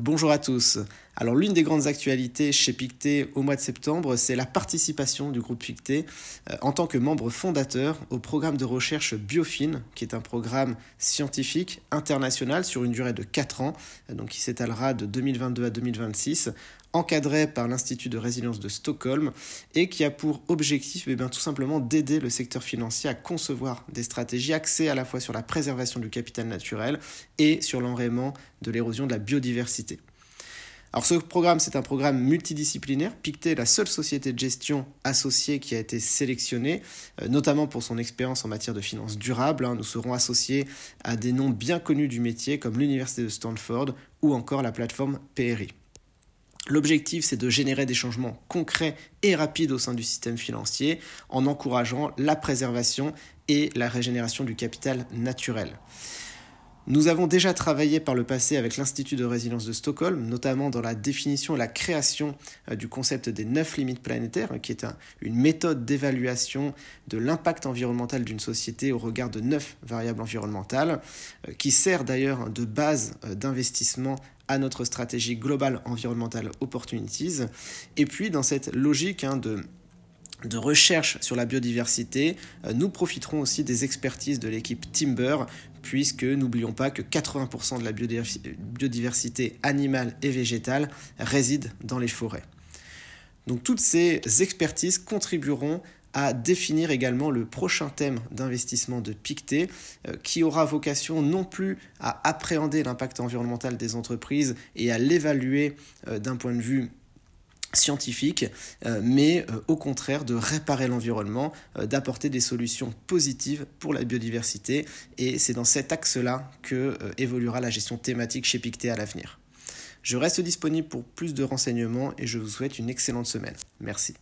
Bonjour à tous. Alors l'une des grandes actualités chez Pictet au mois de septembre, c'est la participation du groupe Pictet euh, en tant que membre fondateur au programme de recherche Biofin, qui est un programme scientifique international sur une durée de 4 ans, euh, donc qui s'étalera de 2022 à 2026, encadré par l'Institut de résilience de Stockholm et qui a pour objectif eh tout simplement d'aider le secteur financier à concevoir des stratégies axées à la fois sur la préservation du capital naturel et sur l'enrayement de l'érosion de la biodiversité. Alors ce programme, c'est un programme multidisciplinaire. Pictet est la seule société de gestion associée qui a été sélectionnée, euh, notamment pour son expérience en matière de finances durables. Hein. Nous serons associés à des noms bien connus du métier comme l'Université de Stanford ou encore la plateforme PRI. L'objectif, c'est de générer des changements concrets et rapides au sein du système financier en encourageant la préservation et la régénération du capital naturel. Nous avons déjà travaillé par le passé avec l'Institut de résilience de Stockholm, notamment dans la définition et la création euh, du concept des neuf limites planétaires, qui est une méthode d'évaluation de l'impact environnemental d'une société au regard de neuf variables environnementales, euh, qui sert d'ailleurs de base euh, d'investissement à notre stratégie globale environnementale Opportunities. Et puis dans cette logique hein, de de recherche sur la biodiversité, euh, nous profiterons aussi des expertises de l'équipe Timber, puisque n'oublions pas que 80% de la biodiversité animale et végétale réside dans les forêts. Donc toutes ces expertises contribueront à définir également le prochain thème d'investissement de Pictet, euh, qui aura vocation non plus à appréhender l'impact environnemental des entreprises et à l'évaluer euh, d'un point de vue scientifique, euh, mais euh, au contraire de réparer l'environnement, euh, d'apporter des solutions positives pour la biodiversité. Et c'est dans cet axe-là que évoluera la gestion thématique chez Pictet à l'avenir. Je reste disponible pour plus de renseignements et je vous souhaite une excellente semaine. Merci.